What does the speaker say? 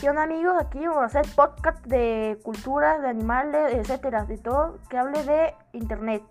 ¿Qué onda amigos? Aquí vamos a hacer podcast de culturas, de animales, etcétera, de todo que hable de internet.